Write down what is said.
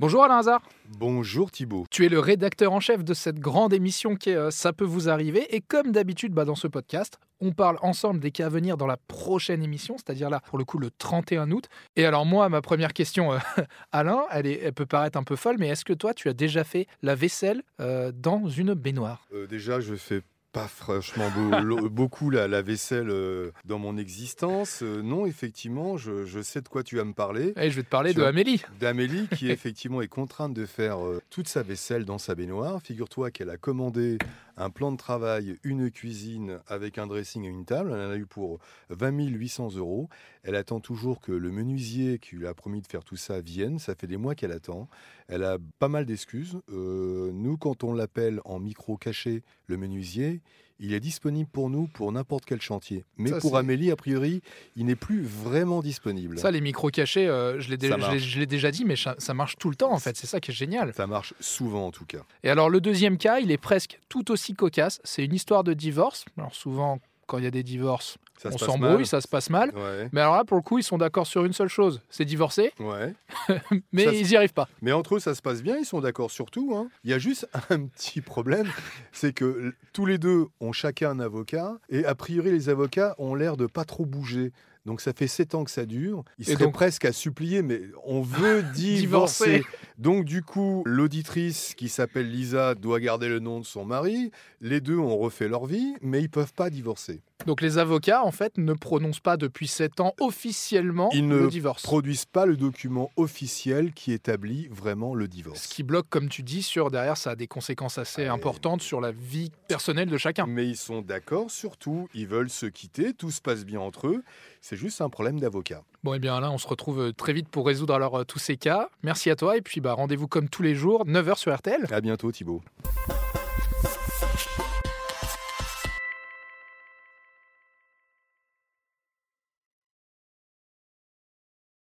Bonjour Alain Hazard. Bonjour Thibault. Tu es le rédacteur en chef de cette grande émission qui est euh, Ça peut vous arriver. Et comme d'habitude, bah, dans ce podcast, on parle ensemble des cas à venir dans la prochaine émission, c'est-à-dire là, pour le coup, le 31 août. Et alors moi, ma première question, euh, Alain, elle, est, elle peut paraître un peu folle, mais est-ce que toi, tu as déjà fait la vaisselle euh, dans une baignoire? Déjà, je fais pas franchement beaucoup la, la vaisselle euh, dans mon existence. Euh, non, effectivement, je, je sais de quoi tu vas me parler. Eh, Je vais te parler Tu de vois. Amélie. D'Amélie, qui effectivement est contrainte de faire euh, toute sa vaisselle dans sa baignoire. Figure-toi qu'elle a commandé un plan de travail, une cuisine avec un dressing et une table. Elle en a eu pour 20 800 euros. Elle attend toujours que le menuisier qui lui a promis de faire tout ça vienne. Ça fait des mois qu'elle attend. Elle a pas mal d'excuses. Euh, nous, quand on l'appelle en micro caché, le menuisier, il est disponible pour nous pour n'importe quel chantier. Mais Ça, pour Amélie, a priori, il n'est plus vraiment disponible. Ça, les micros cachés, euh, je l'ai dé- déjà dit, mais ça, ça marche tout le temps en fait. C'est ça qui est génial. Ça marche souvent en tout cas. Et alors le deuxième cas, il est presque tout aussi cocasse. C'est une histoire de divorce. Alors souvent, quand il y a des divorces, Ça on s'embrouille, ça se passe mal. Ouais, Mais alors là, pour le coup, ils sont d'accord sur une seule chose, c'est divorcer, ouais. mais Ça, ils n'y arrivent pas. Mais entre eux, ça se passe bien, ils sont d'accord sur tout. hein. Il y a juste un petit problème, c'est que tous les deux ont chacun un avocat, et a priori, les avocats ont l'air de pas trop bouger. Donc ça fait sept ans que ça dure. Ils seraient donc- presque à supplier, mais on veut Divorcer. divorcer. Donc du coup, l'auditrice qui s'appelle Lisa doit garder le nom de son mari. Les deux ont refait leur vie, mais ils peuvent pas divorcer. Donc les avocats, en fait, ne prononcent pas depuis 7 ans officiellement Ils ne le divorce. Produisent pas le document officiel qui établit vraiment le divorce. Ce qui bloque, comme tu dis, sur derrière, ça a des conséquences assez Ouais. importantes sur la vie personnelle de chacun. Mais ils sont d'accord, surtout, ils veulent se quitter, tout se passe bien entre eux. C'est juste un problème d'avocat. Bon, et bien là, on se retrouve euh, très vite pour résoudre alors euh, tous ces cas. Merci à toi, et puis rendez-vous comme tous les jours, 9h sur RTL. À bientôt Thibaut.